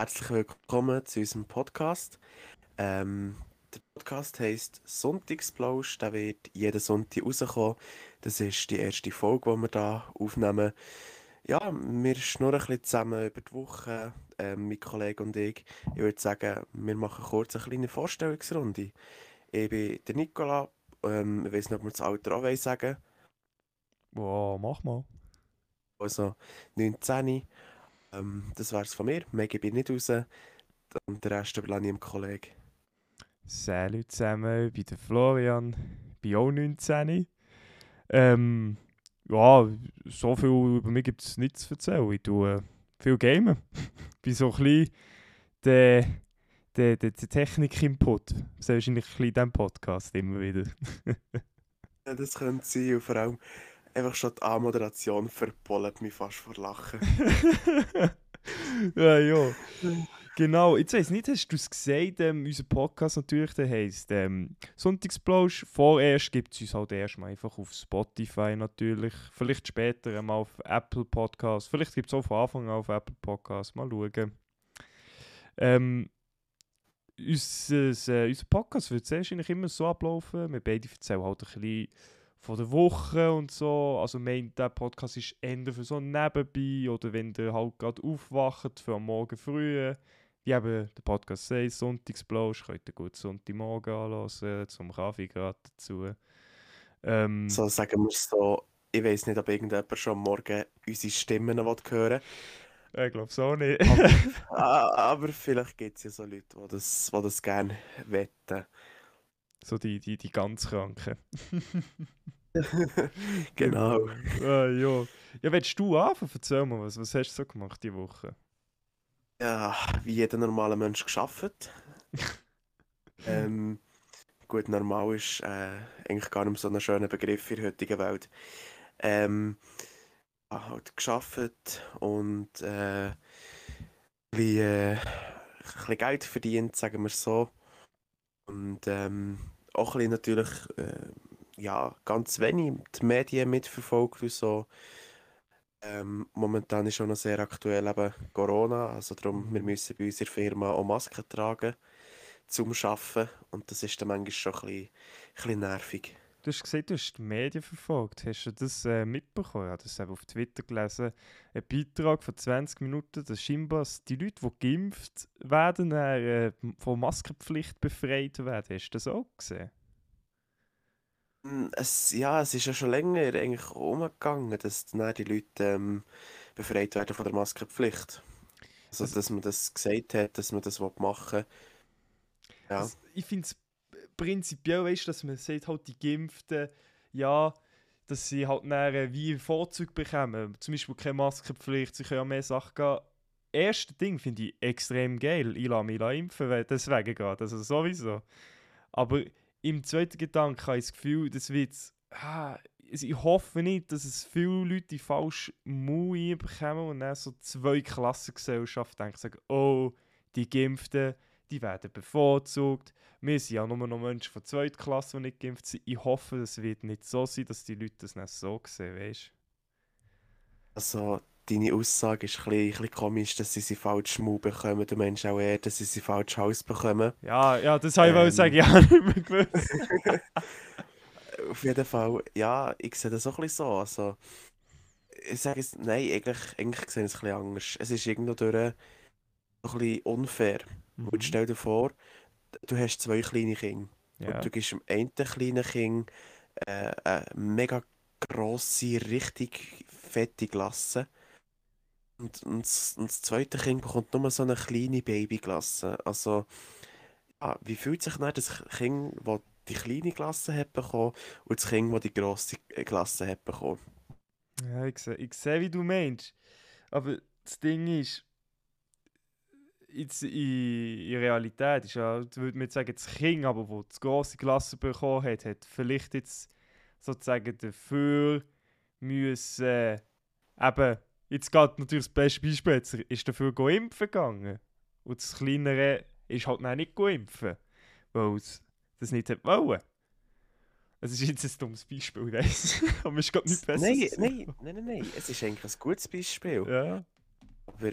Herzlich willkommen zu unserem Podcast. Ähm, der Podcast heisst Sonntagsplausch. Der wird jeden Sonntag rauskommen. Das ist die erste Folge, die wir hier aufnehmen. Ja, wir schnurren ein bisschen zusammen über die Woche, ähm, mein Kollege und ich. Ich würde sagen, wir machen kurz eine kleine Vorstellungsrunde. Ich bin der Nicola. Ähm, ich weiß nicht, ob wir das Alter auch sagen Wow, mach mal. Also 19. Ähm, das wäre es von mir. Mehr gebe ich nicht raus. Und den Rest überlasse ich dem Kollegen. Salut zusammen, ich bin der Florian, bin auch 19. Ähm, ja, so viel über mich gibt es nicht zu erzählen. Ich tue äh, viel Gamen. bin so ein bisschen der, der, der, der Technik-Input. Das ist wahrscheinlich ein bisschen in diesem Podcast immer wieder. Ja, das könnte sein. Und vor allem einfach schon die Anmoderation verpollet mich fast vor Lachen. ja, ja. Genau, jetzt weiss nicht, hast du es gesagt, ähm, unser Podcast natürlich, der heisst ähm, Sonntagsplausch. Vorerst gibt es uns halt erstmal einfach auf Spotify natürlich. Vielleicht später einmal auf Apple Podcasts. Vielleicht gibt es auch von Anfang an auf Apple Podcasts. Mal schauen. Ähm, unser, äh, unser Podcast wird sehr wahrscheinlich immer so ablaufen. Wir beide erzählen halt ein bisschen von der Woche und so. Also mein, der Podcast ist eher für so nebenbei oder wenn ihr halt gerade aufwacht für am Morgen früh. Wie eben der Podcast sagt, Sonntagsblausch, könnt ihr gut Sonntagmorgen anhören, zum Kaffee gerade dazu. Ähm, So sagen wir es so. Ich weiß nicht, ob irgendjemand schon am Morgen unsere Stimmen noch hören ich glaube so nicht. will. Ah, Aber vielleicht gibt es ja so Leute, die das, die das gerne wetten. so die, die, die ganz Kranken. genau. ah, ja. Ja, willst du anfangen? Erzähl mal, was, was hast du so gemacht diese Woche? Ja, wie jeder normale Mensch geschafft. ähm, gut, normal ist äh, eigentlich gar nicht so ein schöner Begriff in der heutigen Welt. Ähm, halt geschafft und äh, wie, äh, ein bisschen Geld verdient, sagen wir so. Und ähm, auch ein bisschen natürlich, äh, ja, ganz wenig die Medien mitverfolgt und so. Ähm, momentan ist schon noch sehr aktuell eben Corona, also darum, wir müssen bei unserer Firma auch Masken tragen zum Arbeiten und das ist dann manchmal schon ein bisschen, ein bisschen nervig. Du hast gesagt, du hast die Medien verfolgt. Hast du das äh, mitbekommen? Ich habe das auf Twitter gelesen. Ein Beitrag von 20 Minuten, dass scheinbar die Leute, die geimpft werden, dann, äh, von Maskenpflicht befreit werden. Hast du das auch gesehen? Mm, Es, ja, es ist ja schon länger eigentlich umgegangen, dass dann die Leute ähm, befreit werden von der Maskenpflicht. Also, Also- dass man das gesagt hat, dass man das machen will. Ja. Also, ich finde es prinzipiell, weißt, dass man sagt, halt die Geimpften, ja, dass sie halt äh, wie Vorzug bekommen. Zum Beispiel keine Maskenpflicht, sie können ja mehr Sachen gehen. Erste Ding finde ich extrem geil. Ich lasse mich impfen, deswegen geht. Also sowieso. Aber im zweiten Gedanken habe ich das Gefühl, das wird. Ah, ich hoffe nicht, dass es viele Leute die falsche Mui bekommen und dann so zwei Klassengesellschaften denken, sagen, oh, die Geimpften, die werden bevorzugt. Wir sind ja nur noch Menschen von zweiter Klasse, die nicht geimpft sind. Ich hoffe, es wird nicht so sein, dass die Leute das nicht so sehen, weißt Also, deine Aussage ist ein bisschen, ein bisschen komisch, dass sie sie falsch Schmu bekommen. Du meinst auch eher, dass sie sie falsch Haus bekommen. Ja, ja, das habe ich Ähm. sagen, habe nicht mehr gewusst. Auf jeden Fall, ja, ich sehe das auch ein bisschen so. Also, ich sage es, nein, eigentlich, eigentlich sehe ich es ein bisschen anders. Es ist irgendwo durch ein bisschen unfair. Und Mhm. stell dir vor, du hast zwei kleine Kinder. Ja. Und du gibst dem einen kleinen Kind äh, eine mega grosse, richtig fette Glasse. Und, und, das- und das zweite Kind bekommt nur so eine kleine Babyglasse. Also, ja, wie fühlt sich das Kind, das die kleine Glasse hat bekommen, und das Kind, das die grosse Glasse hat bekommen? Ja, ich sehe, ich sehe, wie du meinst. Aber das Ding ist, jetzt in, in Realität ist ja, würde jetzt sagen, das Kind, aber wo das grosse Klasse bekommen hat, hat vielleicht jetzt sozusagen dafür müssen, äh, eben, jetzt geht natürlich das beste Beispiel, jetzt ist dafür go impfen gegangen. Und das Kleinere ist halt dann nicht go impfen, weil es das nicht hat wollen. Es ist jetzt ein dummes Beispiel, ich weiss. aber es ist gerade nicht besser. Nein, nein, nein, nein, nein, es ist eigentlich ein gutes Beispiel. Ja. Aber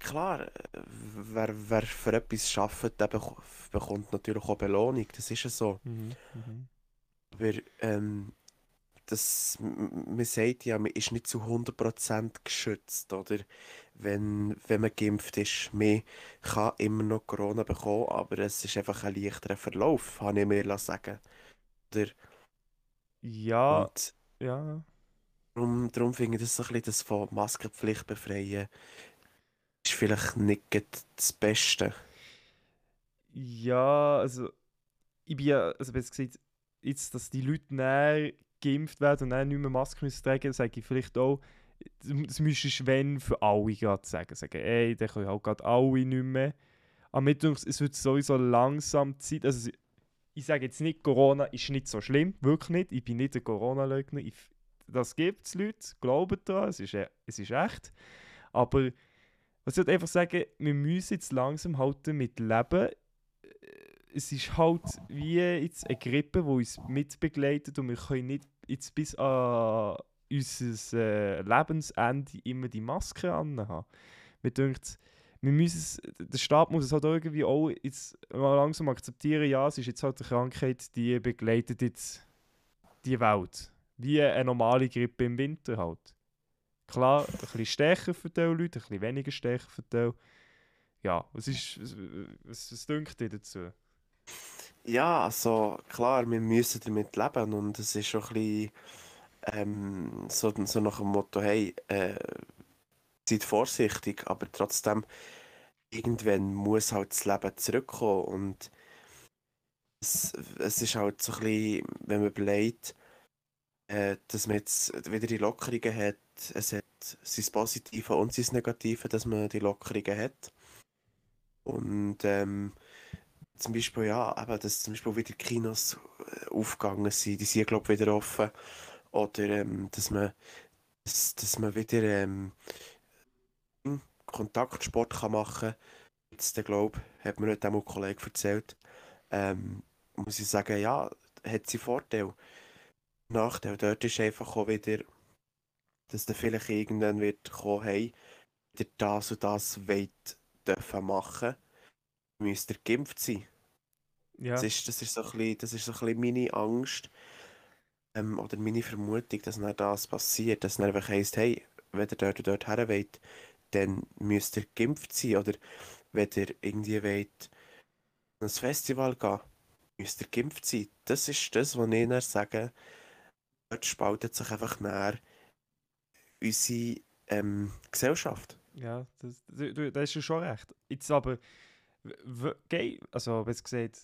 klar, wer, wer für etwas arbeitet, der bek- bekommt natürlich auch Belohnung, das ist ja so. Mhm. Mhm. Aber ähm, das, man sagt ja, man ist nicht zu 100% geschützt, oder? Wenn, wenn man geimpft ist. Man kann immer noch Corona bekommen, aber es ist einfach ein leichterer Verlauf, habe ich mir sagen Oder? Ja, Und ja. darum, darum finde ich das so ein bisschen das von Maskenpflicht befreien, ist vielleicht nicht das Beste. Ja, also ich bin ja, also besser gesagt, jetzt, dass die Leute näher geimpft werden und dann nicht mehr Maske müssen tragen, sage ich vielleicht auch, das müsstest du wenn für alle gerade sagen. Sagen, ey, dann können halt gerade alle nicht mehr. Aber mir es wird sowieso langsam Zeit, also ich sage jetzt nicht, Corona ist nicht so schlimm, wirklich nicht. Ich bin nicht ein Corona-Leugner. Das gibt es, Leute, glauben daran, es ist, e- es ist echt. Aber was ich halt einfach sagen, wir müssen jetzt langsam halt damit leben. Es ist halt wie jetzt eine Grippe, die uns mitbegleitet und wir können nicht jetzt bis an unser äh, Lebensende immer die Maske anhaben. Mir wir müssen der Staat muss es halt irgendwie auch jetzt mal langsam akzeptieren, ja, es ist jetzt halt eine Krankheit, die begleitet jetzt die Welt. Wie eine normale Grippe im Winter halt. Klar, ein bisschen stärker für die Leute, ein bisschen weniger stärker für die. Ja, was ist, was, was, was denkt ihr dazu? Ja, also klar, wir müssen damit leben und es ist schon ein bisschen ähm, so, so nach dem Motto, hey, äh, seid vorsichtig, aber trotzdem, irgendwann muss halt das Leben zurückkommen und es, es ist halt so ein bisschen, wenn man überlegt, äh, dass man jetzt wieder die Lockerungen hat, es hat sein Positive und sein Negative, dass man die Lockerungen hat. Und ähm, zum Beispiel, ja, eben, dass zum Beispiel wieder Kinos äh, aufgegangen sind, die sind, glaube ich, wieder offen. Oder ähm, dass man, dass, dass man wieder ähm, Kontaktsport kann machen kann. Jetzt, glaube ich, hat mir heute auch ein Kollege erzählt. Ähm, muss ich sagen, ja, hat sie Vorteile. Nachteil dort ist einfach auch wieder, dass dann vielleicht irgendwann wird kommen, hey, ihr das und das wollt dürfen machen, müsst ihr geimpft sein. Ja, Das ist, das ist so ein bisschen, das ist so ein bisschen meine Angst ähm, oder meine Vermutung, dass dann das passiert, dass dann einfach heisst, hey, wenn ihr dort und dort her wollt, dann müsst ihr geimpft sein oder wenn ihr irgendwie wollt, an ein Festival gehen, müsst ihr geimpft sein. Das ist das, was ich dann sage, dort spaltet sich einfach näher unsere ähm, Gesellschaft. ja, das, du, du, das ist ja schon recht. Jetzt aber, geh, also, besser gesagt,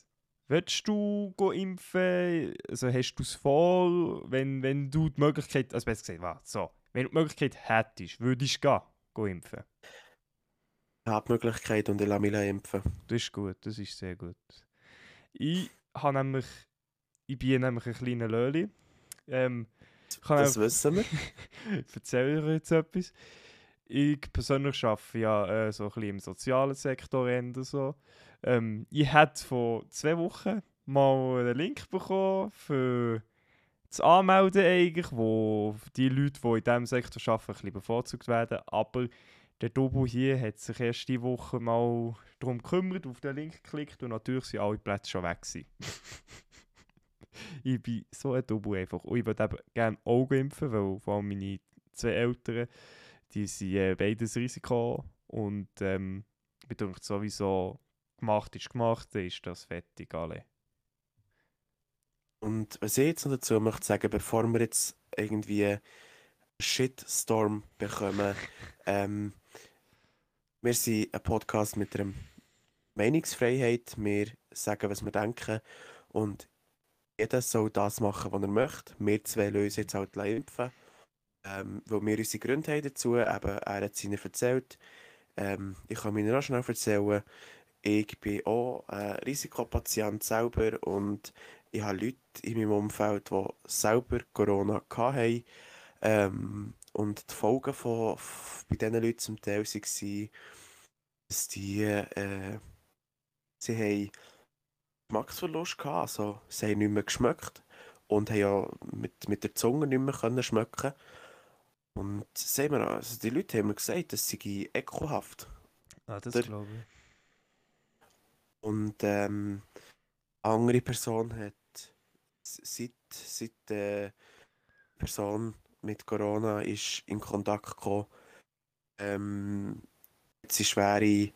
willst du impfen? Also, hast du es vor, wenn, wenn du die Möglichkeit, also besser gesagt, warte, so, wenn du die Möglichkeit hättest, würdest du gehen, go impfen? Ich habe die Möglichkeit und ich lasse mich impfen. Das ist gut, das ist sehr gut. Ich habe nämlich, ich bin nämlich ein kleiner Löli. Ähm, ich Das wissen wir. erzähle euch jetzt etwas. Ich persönlich arbeite ja äh, so ein bisschen im sozialen Sektor so. Ähm, ich hätte vor zwei Wochen mal einen Link bekommen für das Anmelden eigentlich, wo die Leute, die in diesem Sektor arbeiten, ein bisschen bevorzugt werden. Aber der Dobo hier hat sich erst diese Woche mal darum gekümmert, auf den Link geklickt und natürlich sind alle Plätze schon weg ich bin so ein Dobo einfach. Und ich würde gerne auch impfen, weil vor allem meine zwei Eltern, die sind äh, beides Risiko und ähm, ich denke sowieso, gemacht ist gemacht, dann ist das fertig, alle. Und was ich jetzt noch dazu möchte sagen, bevor wir jetzt irgendwie Shitstorm bekommen, ähm, wir sind ein Podcast mit einer Meinungsfreiheit. Wir sagen, was wir denken. Und jeder soll das machen, was er möchte. Wir zwei lösen jetzt halt impfen. Ähm, weil wir unsere Gründe haben dazu. Eben, er hat seine erzählt. Ähm, ich kann mir auch schnell erzählen. Ich bin auch ein Risikopatient selber und ich habe Leute in meinem Umfeld, die selber Corona hatten. Ähm, und die Folgen von, bei diesen Leuten zum Teil waren, dass die, äh, sie haben Geschmacksverlust gehabt, also sie haben nicht mehr geschmeckt und haben ja mit, mit der Zunge nicht mehr können schmecken. Und sehen wir, also die Leute haben mir gesagt, das sei ekelhaft. Ah, das Oder? glaube ich. Und ähm, eine andere Person hat seit, seit die Person mit Corona ist in Kontakt gekommen, ähm, hat sie schwere,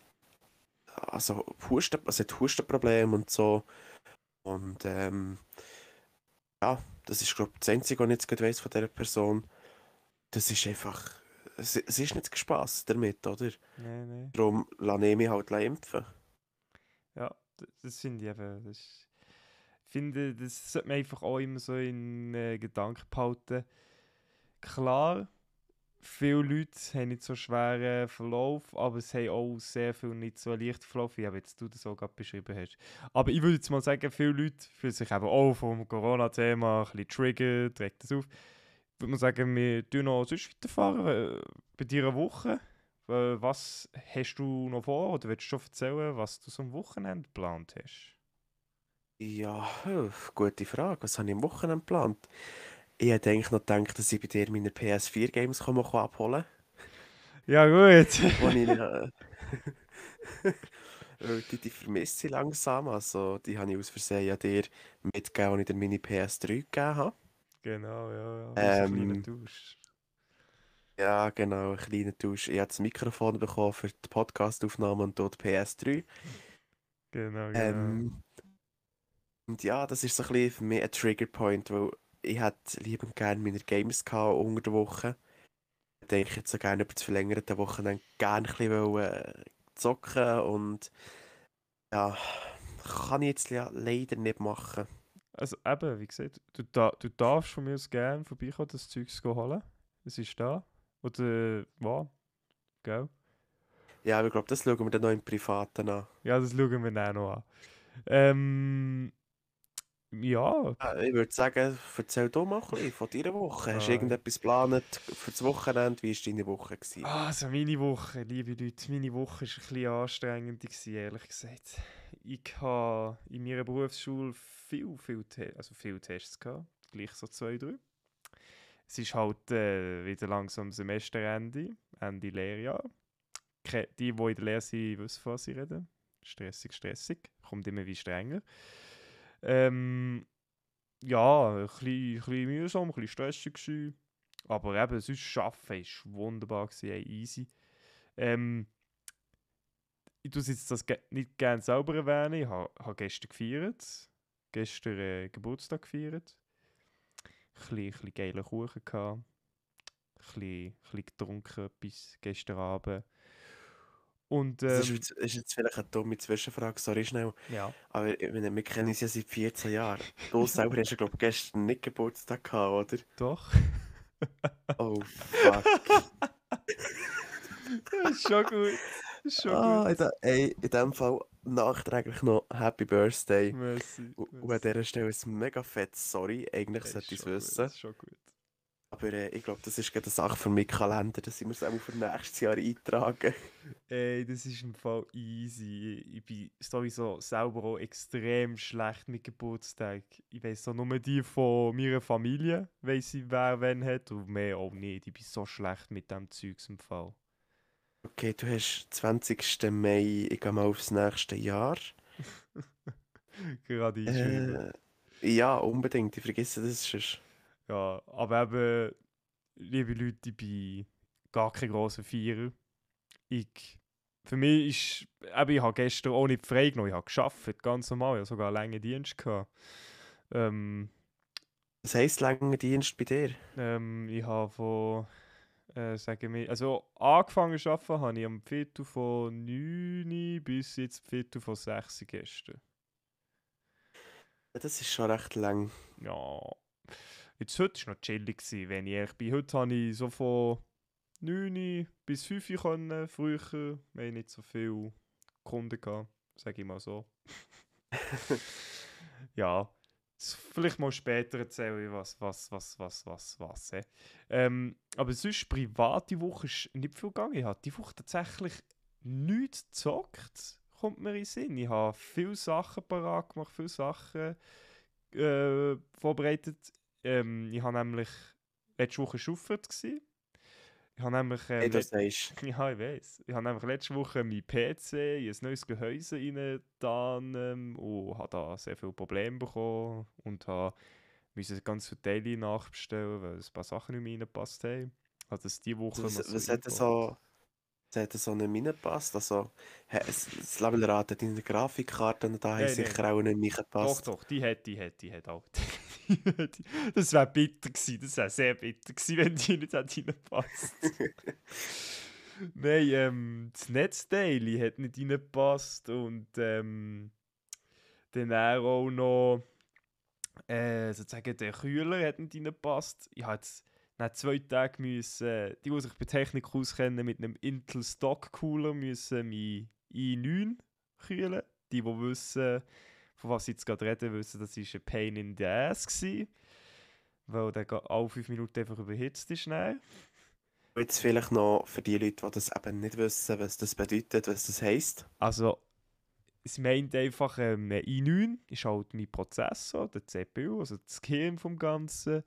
also Husten, also hat Hustenprobleme und so. Und ähm, ja, das ist glaube ich das Einzige, was ich jetzt weiss von dieser Person. Das ist einfach, es, es ist nicht Spaß damit, oder? Nein, nein. Darum lasse ich mich halt impfen. Das finde ich eben. Ich finde, das sollte man einfach auch immer so in äh, Gedanken behalten. Klar, viele Leute haben nicht so schweren Verlauf, aber es haben auch sehr viele nicht so einen leichten Verlauf, wie jetzt du das auch gerade beschrieben hast. Aber ich würde jetzt mal sagen, viele Leute fühlen sich eben auch vom Corona-Thema ein bisschen triggert, trägt das auf. Ich würde mal sagen, wir tun noch sonst weiterfahren. äh, Bei dir eine Woche. Was hast du noch vor oder willst du schon erzählen, was du am Wochenende geplant hast? Ja, gute Frage. Was habe ich am Wochenende geplant? Ich hätte eigentlich noch gedacht, dass ich bei dir meine PS4-Games abholen Ja, gut. kann. Die, ich, äh, die, die vermisse ich langsam. Also, die habe ich aus Versehen ja dir mitgegeben, als ich dir meine PS3 gegeben habe. genau, ja, ja. Ähm. Ja, genau, ein kleiner Tausch. Ich habe das Mikrofon bekommen für die Podcastaufnahme und dort die PS3. Genau, genau. Ähm, und ja, das ist so ein bisschen für mich ein Triggerpoint, weil ich hätte lieber gerne meine Games gehabt unter der Woche. Ich denke jetzt so gerne über das verlängerte Wochenende gerne ein bisschen wollen, äh, zocken und ja, kann ich jetzt leider nicht machen. Also eben, wie gesagt, du, da, du darfst von mir aus gerne vorbeikommen, das Zeug zu holen. Es ist da. Oder wo? Gell? Ja, aber ich glaube, das schauen wir dann noch im Privaten an. Ja, das schauen wir dann auch noch an. Ähm, ja, ich würde sagen, erzähl doch mal ein bisschen von deiner Woche. Hast du Ah. irgendetwas geplant für das Wochenende? Wie war deine Woche? Gewesen? Also meine Woche, liebe Leute, meine Woche war ein bisschen anstrengend, gewesen, ehrlich gesagt. Ich hatte in meiner Berufsschule viel, viel, Te also viel Tests, gehabt, gleich so zwei, drei. Es ist halt äh, wieder langsam Semesterende, Ende Lehrjahr. Die, die in der Lehre sind, wissen, von was ich rede. Stressig, stressig. Kommt immer wie strenger. Ähm, ja, ein bisschen, ein bisschen mühsam, ein bisschen stressig gewesen. Aber eben, sonst arbeiten war wunderbar, gewesen, ey, easy. Ähm, ich tue jetzt das nicht gerne selber erwähnen. Ich habe ha gestern gefeiert. Gestern äh, Geburtstag gefeiert. Bisschen, bisschen geilen Kuchen gehabt. Ein bisschen, getrunken, etwas gestern Abend. Und Das ist, ähm, ist jetzt vielleicht eine dumme Zwischenfrage, sorry schnell. ja, Aber meine, wir kennen uns ja seit 14 Jahren. Du selber hast ja, glaube ich, gestern nicht Geburtstag gehabt, oder? doch. Oh, fuck. das ist schon gut. Ist schon ah, in, gut. de, ey, in dem Fall nachträglich noch Happy Birthday. Merci. Und und an dieser Stelle ein mega fett Sorry. Eigentlich Das sollte ist ich es gut, wissen. Das ist schon gut. Aber äh, ich glaube, das ist gerade eine Sache für meinen Kalender, dass ich mir es auch für nächstes Jahr eintragen. Ey, das ist im Fall easy. Ich bin sowieso selber auch extrem schlecht mit Geburtstag. Ich weiß auch nur die von meiner Familie, weiss ich, wer wen hat und mehr auch nicht. Ich bin so schlecht mit dem Zeugs im Fall. Okay, du hast 20. Mai, ich gehe mal aufs nächste Jahr. Gerade einschreiben. Äh, ja, unbedingt. Ich vergesse das sonst. Ja, aber eben, liebe Leute, ich bin gar kein grosser Vierer. Ich, für mich ist, eben, ich habe gestern auch nicht frei genommen, ich habe gearbeitet, ganz normal, ich habe sogar einen langen Dienst gehabt. Ähm, Was heisst langer Dienst bei dir? ähm, ich habe von, äh, sagen wir, also angefangen zu arbeiten habe ich am Viertel von 9 bis jetzt Viertel von 6 gestern. Das ist schon recht lang. Ja, jetzt heute war noch chillig, wenn ich ehrlich bin. Heute habe ich so von 9 bis 5 Uhr können, früher. Wir haben nicht so viele Kunden gehabt, sage ich mal so. ja, vielleicht mal später erzähle ich was, was, was, was, was, was. eh. Ähm, aber sonst, private Woche ist nicht viel gegangen. Ich habe die Woche tatsächlich nichts gezockt, kommt mir in Sinn. Ich habe viele Sachen parat gemacht, viele Sachen äh, vorbereitet. Ähm, ich habe nämlich letzte Woche gsi. Ich habe nämlich... Hey, Ähm, du let- sagst, ja, ich weiß. Ich habe nämlich letzte Woche mein PC in ein neues Gehäuse reingetan ähm, und habe da sehr viele Probleme bekommen und habe müssen ganz viele Teile nachbestellen, weil ein paar Sachen nicht mehr reingepasst haben. Das diese Woche was, was hat eingebaut. so, was hat so nicht reingepasst? Also, das Levelrad hat deine Grafikkarten da haben Nein, sicher auch nicht Doch, reingepasst. doch, die hätte, die hätte, die hätte auch. Das wäre bitter gewesen, das wäre sehr bitter gewesen, wenn die nicht reingepasst. Nein, ähm, das Netzteil hat nicht reingepasst und ähm, dann auch noch, äh, sozusagen der Kühler hat nicht reingepasst. Ich habe jetzt nach zwei Tagen müssen, die, die sich bei Technik auskennen, mit einem Intel Stock Cooler müssen mein i9 kühlen. Die, die wissen, von was ich jetzt gerade rede, wissen, das war ein Pain in the Ass. Gewesen, weil der alle fünf Minuten einfach überhitzt ist. Schnell. Jetzt vielleicht noch für die Leute, die das eben nicht wissen, was das bedeutet, was das heisst. Also, es meint einfach, ähm, ein i9 ist halt mein Prozessor, der CPU, also das Gehirn vom Ganzen.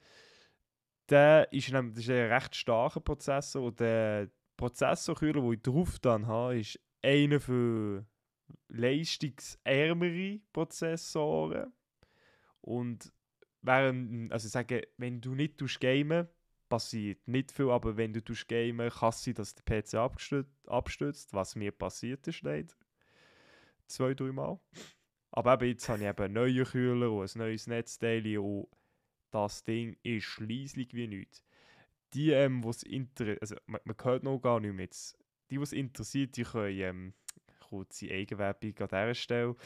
Der ist, nämlich, das ist ein recht starker Prozessor und der Prozessorkühler, den ich drauf dann habe, ist einer für leistungsärmere Prozessoren. Und während, also ich sage, wenn du nicht gamen, passiert nicht viel, aber wenn du gamen, kann sein, dass der PC abgestürzt, abstürzt, was mir passiert ist leider. Zwei, drei Mal. Aber eben jetzt habe ich eben einen neuen Kühler und ein neues Netzteil und das Ding ist schliesslich wie nichts. Die, ähm, was also man, man hört noch gar nicht mehr. Die, was interessiert, die können ähm, kurze Eigenwerbung an dieser Stelle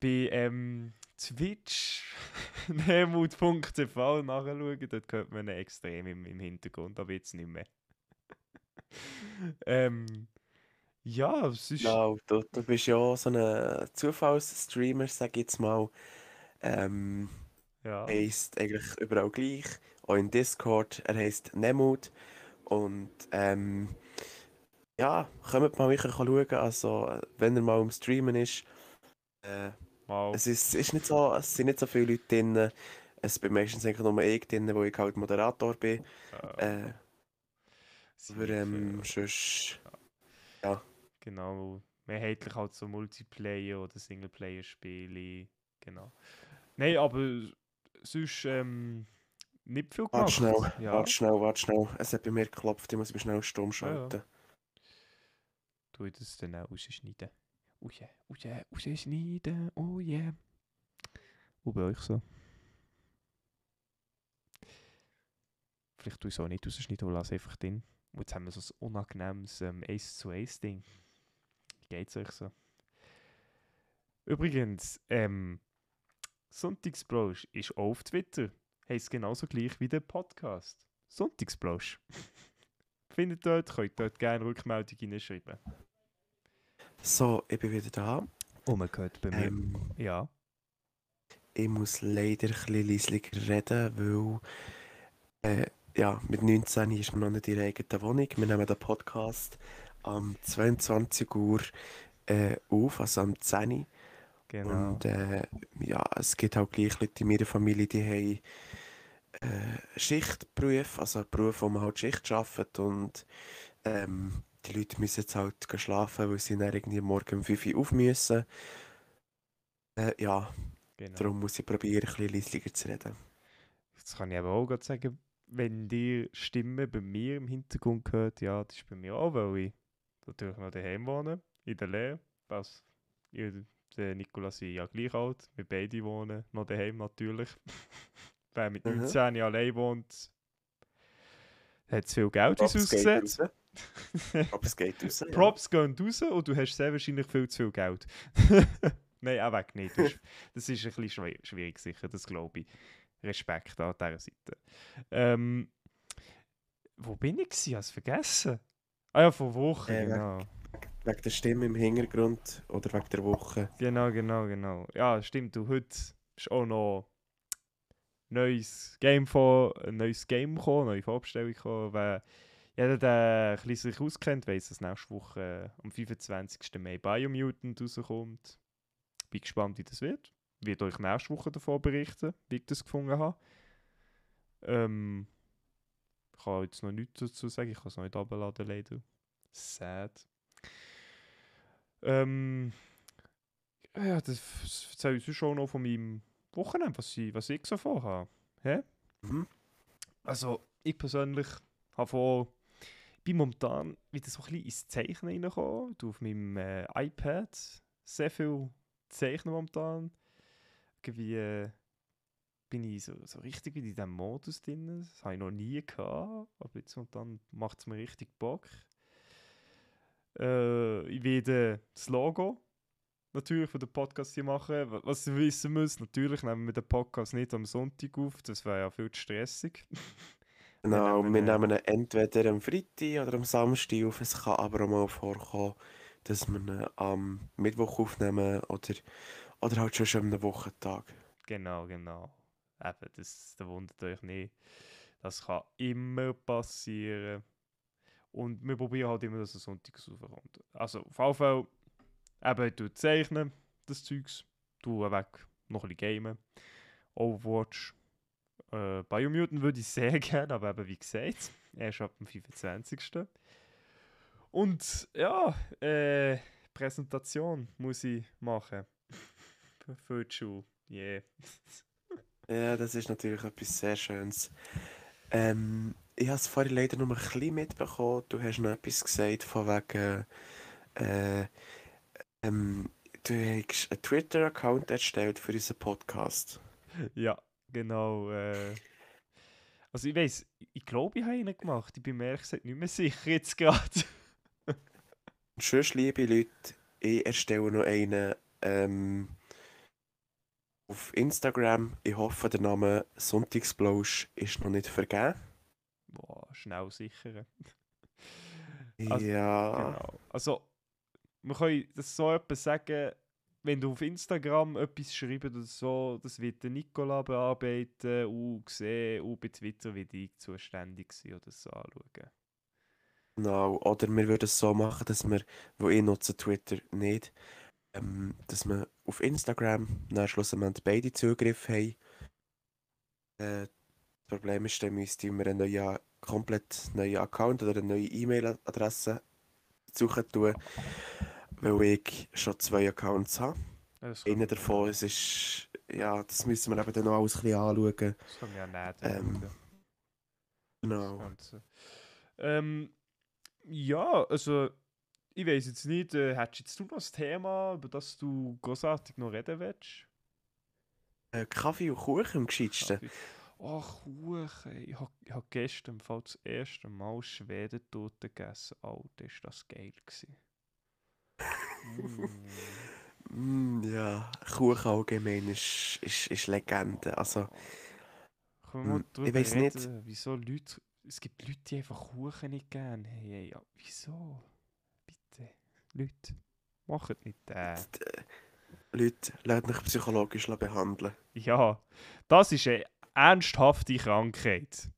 bei ähm, Twitch nemut.tv nachschauen. Dort hört man extrem im, im Hintergrund, aber jetzt nicht mehr. ähm, ja, es ist... Genau, du, du bist ja so ein Zufallsstreamer, sag ich jetzt mal. Ähm, Ja. heisst eigentlich überall gleich. Auch in Discord, er heisst Nemut. Und ähm, ja, kommt mal wirklich schauen. Also, wenn er mal am Streamen ist, äh, Wow. es, ist, ist nicht so, es sind nicht so viele Leute drin. Es bin meistens eigentlich nur ich drin, wo ich halt Moderator bin. Äh, Äh, aber ähm, sonst, Genau. Mehrheitlich halt so Multiplayer- oder Singleplayer-Spiele. Genau. Nein, aber sonst ähm, nicht viel warte schnell, gemacht. Ja. warte schnell, warte schnell. Es hat bei mir geklopft, ich muss mich schnell stumm Ja, ja. schalten. Tu ich das dann auch rausschneiden. Oh yeah, oh yeah, rausschneiden, oh yeah. Und bei euch so? Vielleicht tue ich es auch nicht rausschneiden, aber lasse einfach drin. Und jetzt haben wir so ein unangenehmes ähm, 1 zu 1 Ding. Wie geht's euch so? Übrigens, ähm, Sonntagsbrausch ist auch auf Twitter. Heißt genauso gleich wie der Podcast. Sonntagsbrausch. Findet dort, könnt dort gerne Rückmeldung hineinschreiben. So, ich bin wieder da. Oh, man hört bei mir. Ähm, Ja. ich muss leider ein bisschen reden, weil äh, ja, mit 19 ist man noch nicht in der eigenen Wohnung. Wir nehmen den Podcast am 22 Uhr äh, auf, also am 10 Uhr. Genau. Und äh, ja, es gibt auch gleich Leute in meiner Familie, die haben äh, Schichtberufe, also einen Beruf, wo man halt Schicht arbeitet und ähm, die Leute müssen jetzt halt schlafen, weil sie dann irgendwie morgen um 5 Uhr auf müssen. Äh, ja, genau. darum muss ich probieren, ein bisschen leislicher zu reden. Das kann ich aber auch gerade sagen, wenn die Stimme bei mir im Hintergrund hört, ja, das ist bei mir auch, weil ich natürlich noch daheim wohne, in der Lehre. Was, ihr, der Nikolas ist ja gleich alt, wir beide wohnen noch daheim natürlich. Wer mit Mhm. 19 allein wohnt, hat zu viel Geld, es Props geht raus. Props ja. Gehen raus und du hast sehr wahrscheinlich viel zu viel Geld. Nein, auch weg nicht. Das ist ein bisschen schwierig sicher, das glaube ich. Respekt an dieser Seite. Ähm, wo bin ich? Ich habe es vergessen. Ah ja, vor Wochen, Äh, genau. Wegen der Stimme im Hintergrund oder wegen der Woche. Genau, genau, genau. Ja, stimmt. Du, heute ist auch noch neues Game vor, ein neues Game gekommen, neue Vorbestellung gekommen. Wer jeder, der ein sich auskennt, weiss, dass nächste Woche äh, am 25. Mai Biomutant rauskommt. Bin gespannt, wie das wird. Wird euch nächste Woche davon berichten, wie ich das gefunden habe. Ähm, Ich kann jetzt noch nichts dazu sagen, ich kann es noch nicht abladen leider. Sad. Ähm, ja, das erzähle ich schon noch von meinem Wochenende, was ich, was ich so vorhabe. Hä? Mhm. Also, ich persönlich habe vor, ich bin momentan wieder so ein bisschen ins Zeichnen reingekommen. Du auf meinem äh, iPad sehr viel zeichnen momentan. Irgendwie äh, bin ich so, so richtig wieder in diesem Modus drin. Das habe ich noch nie gehabt, aber jetzt momentan macht es mir richtig Bock. Äh, ich werde das Logo natürlich für den Podcast hier machen. Wa- Was ihr wissen müsst, natürlich nehmen wir den Podcast nicht am Sonntag auf, das wäre ja viel zu stressig. Genau, wir nehmen ihn entweder am Freitag oder am Samstag auf. Es kann aber auch mal vorkommen, dass wir ihn am Mittwoch aufnehmen oder, oder halt schon am Wochentag. Genau, genau. Eben, das, da wundert euch nicht. Das kann immer passieren. Und wir probieren halt immer, dass es sonntags raufkommt. Also, Fall, eben, du zeichnen, das Zeugs. Du weg, noch ein bisschen gamen. Overwatch. Äh, Biomutant würde ich sehr gerne, aber eben, wie gesagt, erst ab dem 25. Und ja, äh, Präsentation muss ich machen. Für die Schule. Yeah. Ja, das ist natürlich etwas sehr Schönes. Ähm, ich habe es vorhin leider nur ein bisschen mitbekommen. Du hast noch etwas gesagt von wegen, äh, ähm, du hast einen Twitter-Account erstellt für unseren Podcast. Ja, genau. Äh. Also ich weiß, ich glaube, ich habe ihn gemacht. Ich bin mir ehrlich gesagt nicht mehr sicher jetzt gerade. Sonst, liebe Leute, ich erstelle noch einen ähm, auf Instagram. Ich hoffe, der Name Sonntagsblausch ist noch nicht vergeben. Schnell sichern. Also, ja, Genau. Also, wir können das so etwas sagen, wenn du auf Instagram etwas schreibst oder so, das wird der Nicola bearbeiten und sehen und bei Twitter wird ich zuständig sein oder so anschauen. genau. Oder wir würden es so machen, dass wir, wo ich nutze Twitter nicht, ähm, dass wir auf Instagram dann schlussendlich beide Zugriff haben. Äh, das Problem ist, dann müssten wir einen neuen, komplett neuen Account oder eine neue E-Mail-Adresse suchen tun, weil ich schon zwei Accounts habe. Kann Einer davon es ist, ja, das müssen wir eben dann noch alles ein bisschen anschauen. Das kann ja nicht Ähm, Genau. Ähm, ja, also, ich weiß jetzt nicht, äh, hättest jetzt du noch ein Thema, über das du großartig noch reden willst? Äh, Kaffee und Kuchen am gescheitsten. Kaffee. Ach, Kuchen. Ich habe hab gestern Fall das erste Mal Schwedentorte gegessen. Alter, ist das geil gewesen. Mm. Mm, ja, Kuchen allgemein ist, ist, ist Legende. Also, Können wir mal Hm, ich weiss nicht. wieso Leute... Es gibt Leute, die einfach Kuchen nicht gerne haben. Hey, ja, wieso? Bitte. Leute, macht nicht das. äh, Leute, lasst euch psychologisch behandeln. Ja, das ist eine ernsthafte Krankheit.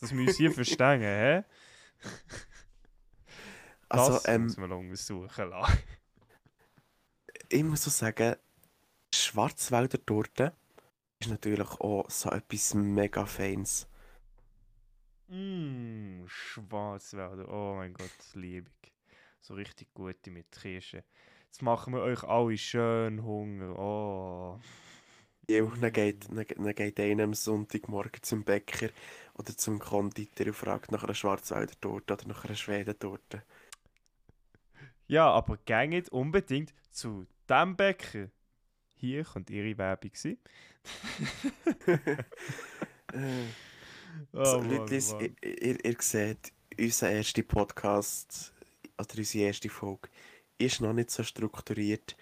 Das müsst ihr verstehen, hä? Also, das ähm, muss man untersuchen lassen. ich muss so sagen, Schwarzwälder Torte ist natürlich auch so etwas mega Feins. Mmm, Schwarzwälder. Oh mein Gott, liebe ich. So richtig gute mit Kirschen. Jetzt machen wir euch alle schön Hunger. Oh. Ja, dann geht, dann, dann geht einer am Sonntagmorgen zum Bäcker oder zum Konditor und fragt nach einer Schwarzwälder Torte oder nach einer Schwedentorte. Ja, aber geht unbedingt zu dem Bäcker. Hier könnte ihre Werbung sein. Oh, Mann, Leute, ihr, ihr, ihr seht, unser erster Podcast oder unsere erste Folge ist noch nicht so strukturiert.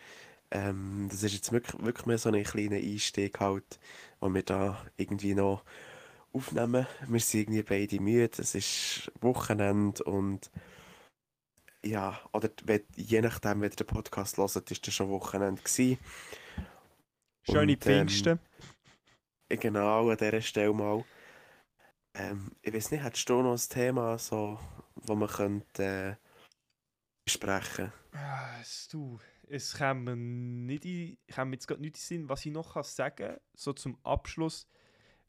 Ähm, das ist jetzt wirklich, wirklich mehr so ein kleiner Einstieg halt, wo wir da irgendwie noch aufnehmen. Wir sind irgendwie beide müde, es ist Wochenende und ja, oder wenn, je nachdem, wenn ihr den Podcast hört, ist das schon Wochenende gewesen. Schöne und, ähm, Pfingsten. Genau, an dieser Stelle mal. Ähm, ich weiß nicht, hättest du noch ein Thema, so, das man könnte äh, besprechen Ah, du, es kann mir nicht in, kann mir jetzt gerade nicht in Sinn, was ich noch kann sagen so zum Abschluss.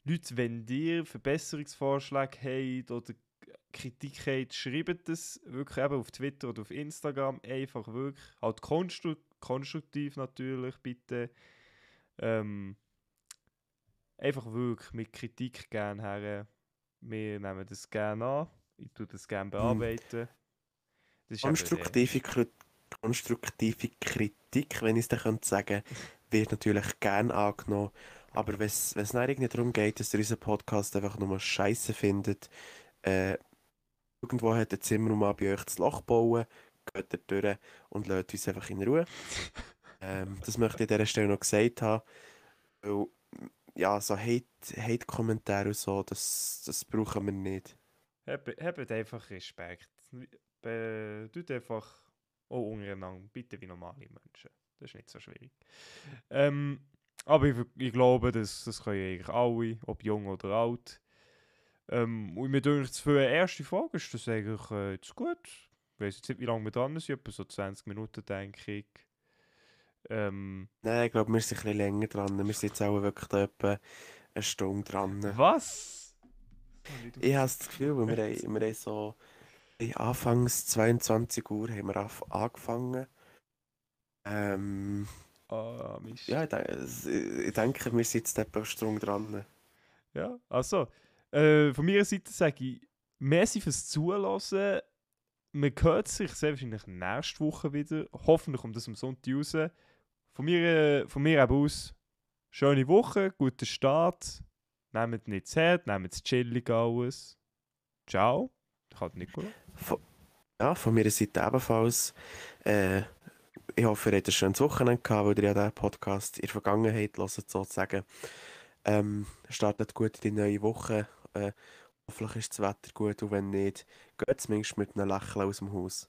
Leute, wenn ihr Verbesserungsvorschläge habt oder Kritik habt, schreibt es wirklich eben auf Twitter oder auf Instagram. Einfach wirklich, halt konstru konstruktiv natürlich, bitte. Ähm, einfach wirklich mit Kritik gerne her. Wir nehmen das gerne an. Ich tue das gerne bearbeiten. Das ist eben der- Konstruktive, Kri- konstruktive Kritik, wenn ich es dann könnte wird natürlich gern angenommen. Aber wenn es irgendwie darum geht, dass ihr unseren Podcast einfach nur Scheiße findet, äh, irgendwo hat der Zimmermann bei euch das Loch bauen, geht er durch und lässt uns einfach in Ruhe. ähm, das möchte ich an dieser Stelle noch gesagt haben. Weil, ja, so Hate- Hate-Kommentare und so, das, das brauchen wir nicht. Habt, habt einfach Respekt. Tut einfach auch untereinander, bitte wie normale Menschen. Das ist nicht so schwierig. Ähm, aber ich, ich glaube, das, das können eigentlich alle, ob jung oder alt. Ähm, und mir denkt, für eine erste Folge ist das eigentlich äh, jetzt gut. Ich weiß jetzt nicht, wie lange wir dran sind, etwa so 20 Minuten, denke ich. Ähm, Nein, ich glaube, wir sind ein bisschen länger dran. Wir sind jetzt auch wirklich etwa eine Stunde dran. was? Ich habe das Gefühl, wir, haben, wir haben so anfangs 22 Uhr haben wir angefangen. Ähm, Ah, Mist. ja, ich, de- ich denke, wir sind jetzt etwa Stunde dran. Ja, also, äh, von meiner Seite sage ich, merci fürs Zuhören. Man hört sich sehr wahrscheinlich nächste Woche wieder. Hoffentlich kommt das am Sonntag raus. Von mir, äh, von mir aus, schöne Woche, guten Start. Nehmt nicht zu hart, nehmt es chillig alles. Ciao. Halt Nicola. Von, ja, von meiner Seite ebenfalls. Äh, ich hoffe, ihr habt ein schönes Wochenende gehabt, weil ihr ja diesen Podcast in der Vergangenheit hört, sozusagen. Ähm, startet gut in die neue Woche. Äh, hoffentlich ist das Wetter gut und wenn nicht, geht zumindest mit einem Lächeln aus dem Haus.